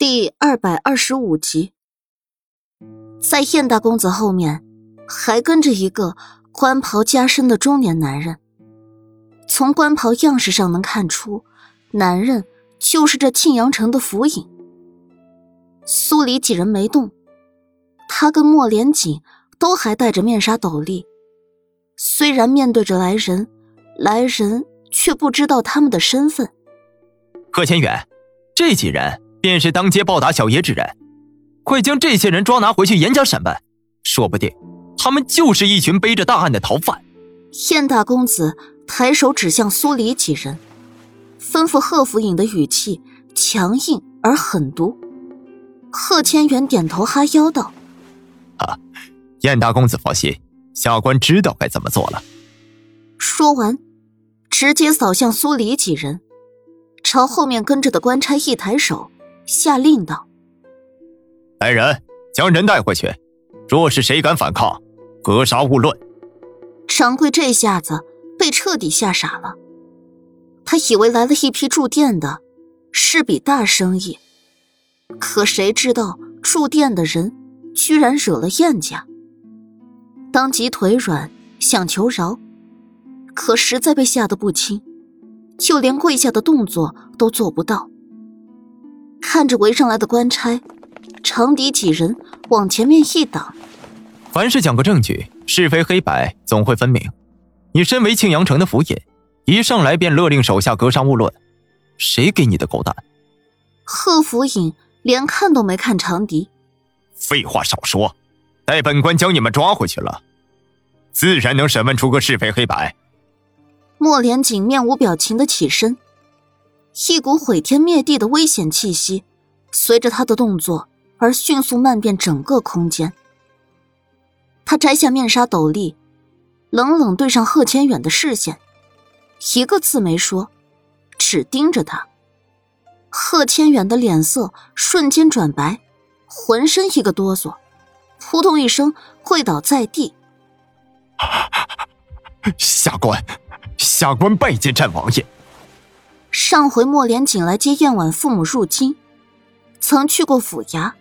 第二百二十五集，在燕大公子后面还跟着一个官袍加身的中年男人。从官袍样式上能看出，男人就是这庆阳城的府尹。苏黎几人没动，他跟莫连锦都还戴着面纱斗笠。虽然面对着来人，来人却不知道他们的身份。贺千远，这几人。便是当街暴打小爷之人，快将这些人抓拿回去严加审问，说不定他们就是一群背着大案的逃犯。燕大公子抬手指向苏黎几人，吩咐贺府尹的语气强硬而狠毒。贺千元点头哈腰道：“啊，燕大公子放心，下官知道该怎么做了。”说完，直接扫向苏黎几人，朝后面跟着的官差一抬手。下令道：“来人，将人带回去。若是谁敢反抗，格杀勿论。”掌柜这下子被彻底吓傻了。他以为来了一批住店的，是笔大生意，可谁知道住店的人居然惹了燕家。当即腿软，想求饶，可实在被吓得不轻，就连跪下的动作都做不到。看着围上来的官差，长笛几人往前面一挡。凡事讲个证据，是非黑白总会分明。你身为庆阳城的府尹，一上来便勒令手下格杀勿论，谁给你的狗胆？贺府尹连看都没看长笛。废话少说，待本官将你们抓回去了，自然能审问出个是非黑白。莫连锦面无表情的起身。一股毁天灭地的危险气息，随着他的动作而迅速漫遍整个空间。他摘下面纱斗笠，冷冷对上贺千远的视线，一个字没说，只盯着他。贺千远的脸色瞬间转白，浑身一个哆嗦，扑通一声跪倒在地。下官，下官拜见战王爷。上回莫连锦来接燕婉父母入京，曾去过府衙。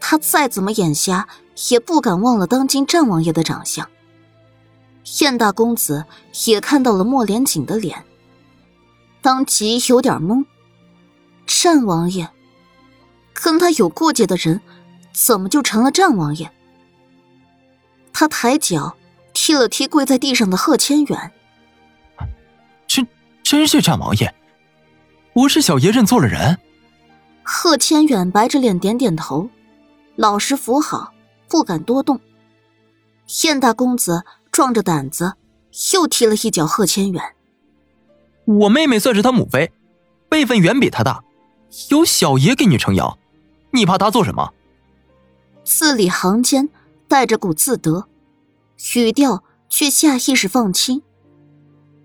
他再怎么眼瞎，也不敢忘了当今战王爷的长相。燕大公子也看到了莫连锦的脸，当即有点懵。战王爷，跟他有过节的人，怎么就成了战王爷？他抬脚踢了踢跪在地上的贺千远。真是战王爷，我是小爷认错了人。贺千远白着脸点点头，老实扶好，不敢多动。燕大公子壮着胆子又踢了一脚贺千远。我妹妹算是他母妃，辈分远比他大，有小爷给你撑腰，你怕他做什么？字里行间带着股自得，语调却下意识放轻。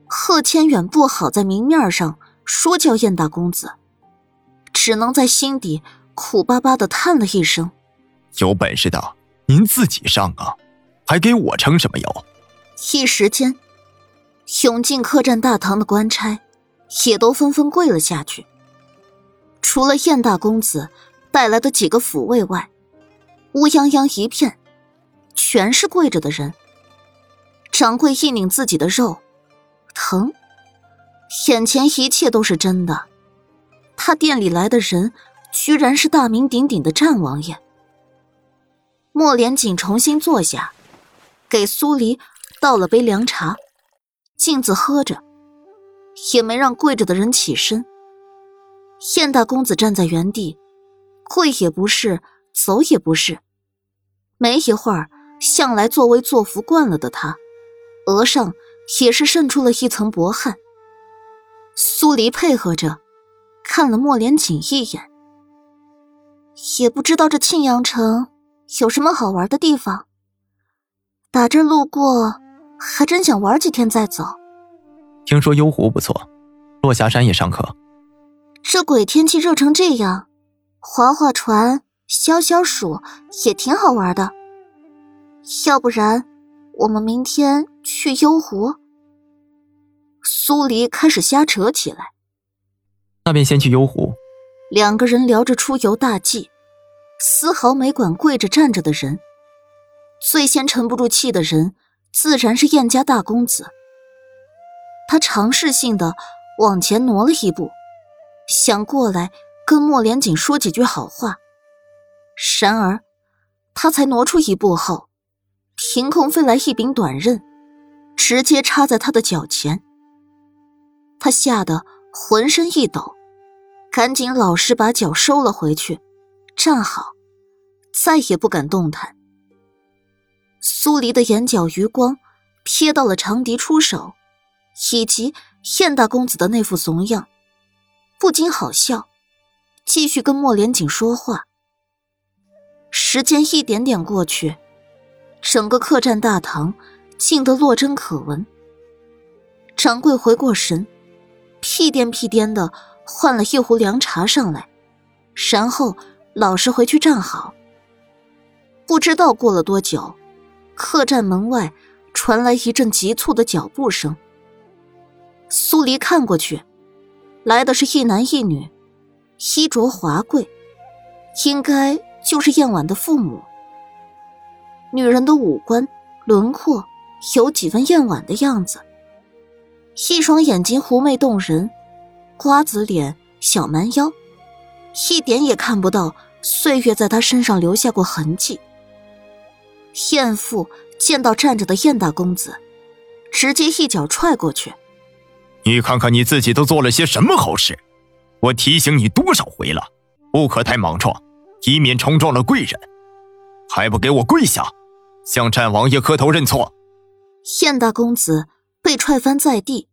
贺千远不好在明面上说叫燕大公子，只能在心底苦巴巴的叹了一声：“有本事的您自己上啊，还给我撑什么腰？”一时间，涌进客栈大堂的官差也都纷纷跪了下去。除了燕大公子带来的几个抚卫外，乌泱泱一片，全是跪着的人。掌柜一拧自己的肉。疼，眼前一切都是真的。他店里来的人，居然是大名鼎鼎的战王爷。莫连锦重新坐下，给苏黎倒了杯凉茶，径自喝着，也没让跪着的人起身。燕大公子站在原地，跪也不是，走也不是。没一会儿，向来作威作福惯了的他，额上。也是渗出了一层薄汗。苏黎配合着，看了莫连锦一眼，也不知道这庆阳城有什么好玩的地方。打这路过，还真想玩几天再走。听说幽湖不错，落霞山也尚可。这鬼天气热成这样，划划船、消消暑也挺好玩的。要不然，我们明天。去幽湖，苏黎开始瞎扯起来。那便先去幽湖，两个人聊着出游大计，丝毫没管跪着站着的人。最先沉不住气的人，自然是燕家大公子。他尝试性的往前挪了一步，想过来跟莫连锦说几句好话。然而，他才挪出一步后，凭空飞来一柄短刃，直接插在他的脚前。他吓得浑身一抖，赶紧老实把脚收了回去，站好，再也不敢动弹。苏黎的眼角余光瞥到了长笛出手，以及燕大公子的那副怂样，不禁好笑，继续跟莫连锦说话。时间一点点过去，整个客栈大堂静得落针可闻。掌柜回过神，屁颠屁颠的换了一壶凉茶上来，然后老实回去站好。不知道过了多久，客栈门外传来一阵急促的脚步声。苏黎看过去，来的是一男一女，衣着华贵，应该。就是燕婉的父母。女人的五官轮廓有几分燕婉的样子，一双眼睛狐媚动人，瓜子脸、小蛮腰，一点也看不到岁月在他身上留下过痕迹。燕父见到站着的燕大公子，直接一脚踹过去：“你看看你自己都做了些什么好事！我提醒你多少回了，不可太莽撞。”以免冲撞了贵人，还不给我跪下，向战王爷磕头认错！燕大公子被踹翻在地，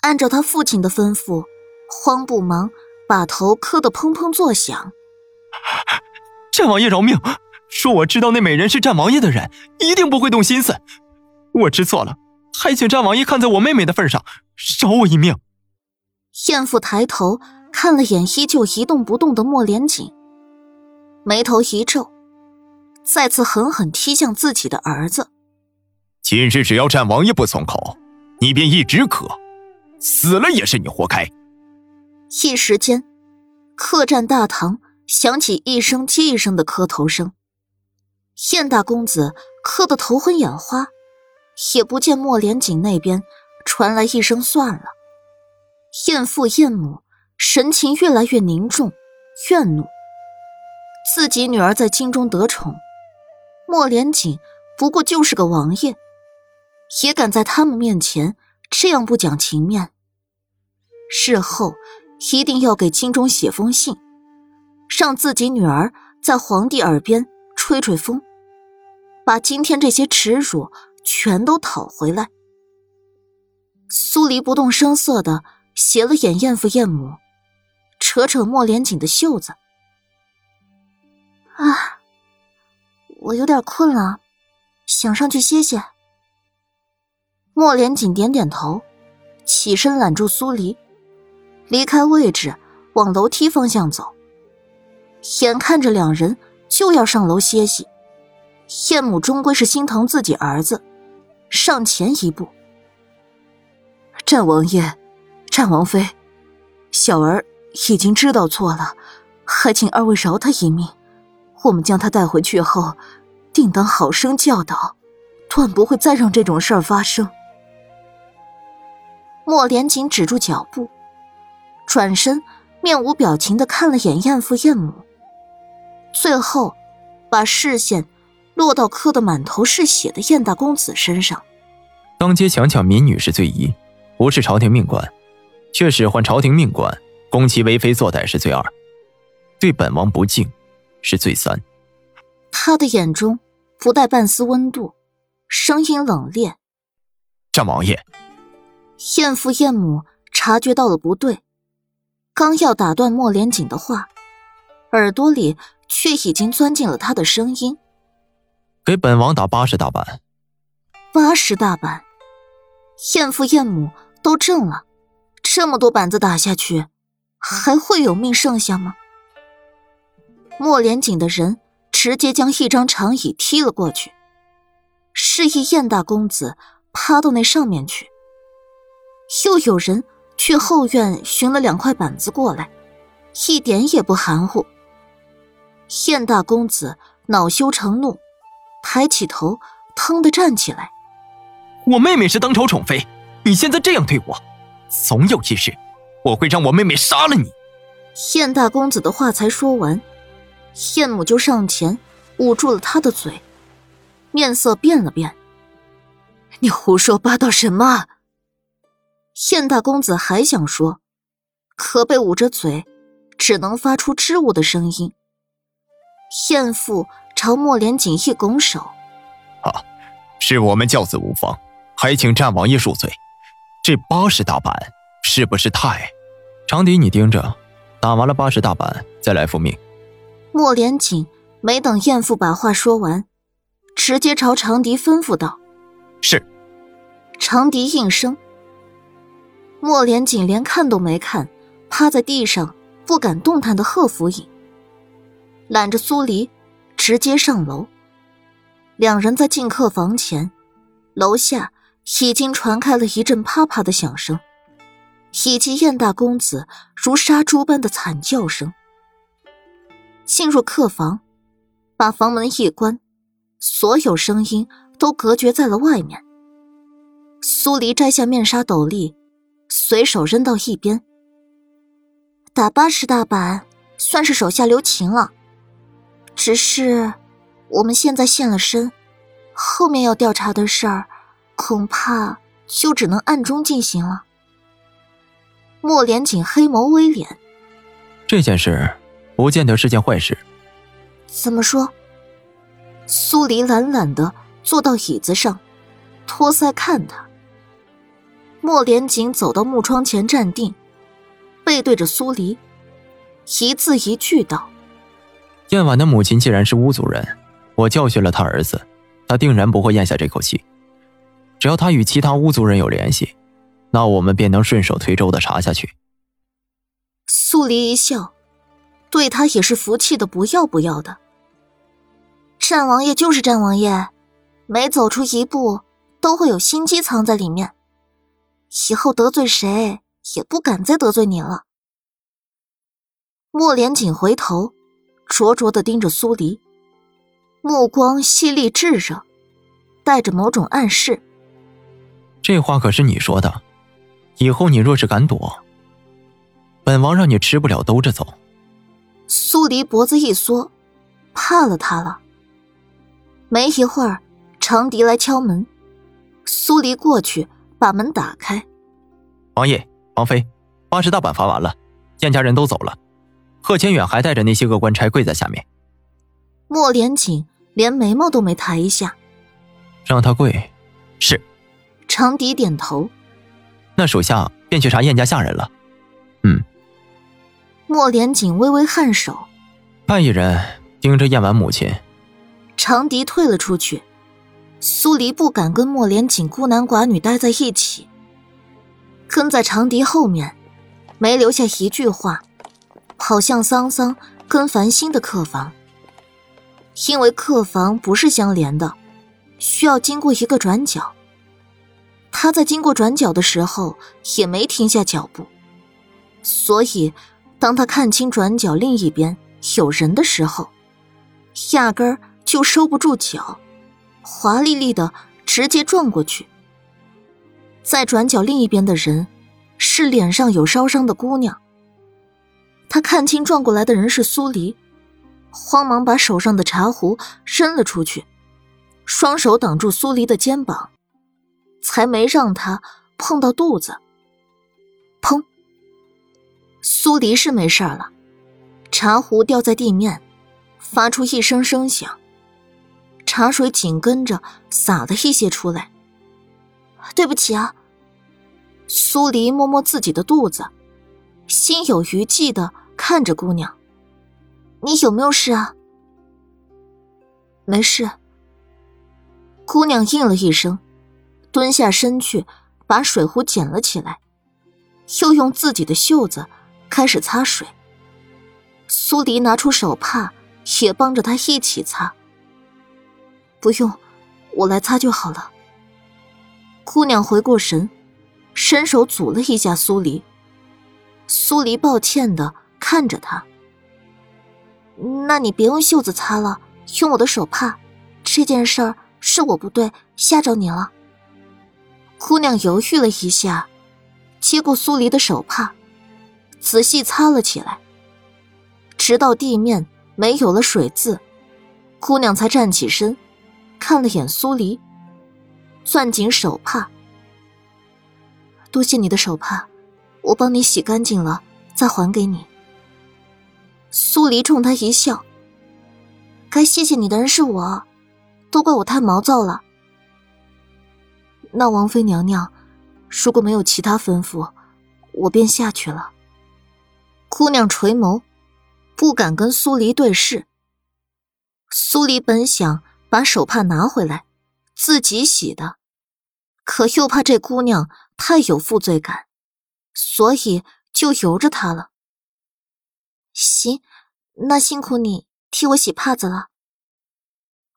按照他父亲的吩咐，慌不忙把头磕得砰砰作响。战王爷饶命！说我知道那美人是战王爷的人，一定不会动心思。我知错了，还请战王爷看在我妹妹的份上，饶我一命。燕父抬头看了眼依旧一动不动的莫连锦。眉头一皱，再次狠狠踢向自己的儿子。今日只要战王爷不松口，你便一直磕，死了也是你活该。一时间，客栈大堂响起一声接一声的磕头声。燕大公子磕得头昏眼花，也不见莫连锦那边传来一声算了。燕父燕母神情越来越凝重，怨怒。自己女儿在京中得宠，莫连锦不过就是个王爷，也敢在他们面前这样不讲情面。事后一定要给京中写封信，让自己女儿在皇帝耳边吹吹风，把今天这些耻辱全都讨回来。苏黎不动声色的斜了眼燕父燕母，扯扯莫连锦的袖子。啊，我有点困了，想上去歇歇。莫连锦点点头，起身揽住苏黎，离开位置，往楼梯方向走。眼看着两人就要上楼歇息，燕母终归是心疼自己儿子，上前一步：“战王爷，战王妃，小儿已经知道错了，还请二位饶他一命。”我们将他带回去后，定当好生教导，断不会再让这种事儿发生。莫连锦止住脚步，转身，面无表情的看了眼燕父燕母，最后，把视线落到磕得满头是血的燕大公子身上。当街强抢民女是罪一，不是朝廷命官，却使唤朝廷命官攻其为非作歹是罪二，对本王不敬。是罪三，他的眼中不带半丝温度，声音冷冽。战王爷，燕父燕母察觉到了不对，刚要打断莫连锦的话，耳朵里却已经钻进了他的声音。给本王打八十大板。八十大板，燕父燕母都震了。这么多板子打下去，还会有命剩下吗？莫连锦的人直接将一张长椅踢了过去，示意燕大公子趴到那上面去。又有人去后院寻了两块板子过来，一点也不含糊。燕大公子恼羞成怒，抬起头，腾地站起来。我妹妹是当朝宠妃，你现在这样对我，总有一日，我会让我妹妹杀了你。燕大公子的话才说完，燕母就上前捂住了他的嘴，面色变了变。你胡说八道什么？燕大公子还想说，可被捂着嘴，只能发出支吾的声音。燕父朝莫连锦一拱手：“啊，是我们教子无方，还请战王爷恕罪。这八十大板是不是太……长笛，你盯着，打完了八十大板再来复命。”莫连锦没等燕父把话说完，直接朝长笛吩咐道：“是。”长笛应声。莫连锦连看都没看，趴在地上不敢动弹的贺府尹，揽着苏黎，直接上楼。两人在进客房前，楼下已经传开了一阵啪啪的响声，以及燕大公子如杀猪般的惨叫声。进入客房，把房门一关，所有声音都隔绝在了外面。苏黎摘下面纱斗笠。随手扔到一边，打八十大板算是手下留情了。只是我们现在现了身，后面要调查的事儿，恐怕就只能暗中进行了。莫连锦黑眸微敛，这件事不见得是件坏事。怎么说？苏黎懒懒的坐到椅子上，托腮看他。莫连锦走到木窗前站定，背对着苏黎，一字一句道：“燕婉的母亲既然是巫族人，我教训了他儿子，他定然不会咽下这口气。只要他与其他巫族人有联系，那我们便能顺手推舟的查下去。”苏黎一笑，对他也是服气的不要不要的。战王爷就是战王爷，每走出一步，都会有心机藏在里面。以后得罪谁也不敢再得罪你了。莫连锦回头，灼灼的盯着苏黎，目光犀利炙热，带着某种暗示。这话可是你说的，以后你若是敢躲，本王让你吃不了兜着走。苏黎脖子一缩，怕了他了。没一会儿，长笛来敲门，苏黎过去。把门打开，王爷、王妃，八十大板罚完了，燕家人都走了，贺千远还带着那些个官差跪在下面。莫连锦连眉毛都没抬一下，让他跪。是。长笛点头。那属下便去查燕家下人了。嗯。莫连锦微微颔首，半一人盯着燕婉母亲。长笛退了出去。苏黎不敢跟莫连锦孤男寡女待在一起，跟在长笛后面，没留下一句话，跑向桑桑跟繁星的客房。因为客房不是相连的，需要经过一个转角。他在经过转角的时候也没停下脚步，所以当他看清转角另一边有人的时候，压根儿就收不住脚。华丽丽的直接撞过去，在转角另一边的人是脸上有烧伤的姑娘。他看清撞过来的人是苏黎，慌忙把手上的茶壶伸了出去，双手挡住苏黎的肩膀，才没让他碰到肚子。砰！苏黎是没事了，茶壶掉在地面，发出一声声响。茶水紧跟着洒了一些出来。对不起啊。苏黎摸摸自己的肚子，心有余悸的看着姑娘：“你有没有事啊？”“没事。”姑娘应了一声，蹲下身去把水壶捡了起来，又用自己的袖子开始擦水。苏黎拿出手帕，也帮着她一起擦。不用，我来擦就好了。姑娘回过神，伸手阻了一下苏黎。苏黎抱歉的看着他。那你别用袖子擦了，用我的手帕。这件事儿是我不对，吓着你了。姑娘犹豫了一下，接过苏黎的手帕，仔细擦了起来，直到地面没有了水渍，姑娘才站起身，看了眼苏黎，攥紧手帕。多谢你的手帕，我帮你洗干净了再还给你。苏黎冲他一笑，该谢谢你的人是我，都怪我太毛躁了。那王妃娘娘，如果没有其他吩咐，我便下去了。姑娘垂眸，不敢跟苏黎对视。苏黎本想把手帕拿回来，自己洗的，可又怕这姑娘太有负罪感，所以就由着她了。行，那辛苦你替我洗帕子了。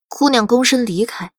姑娘躬身离开。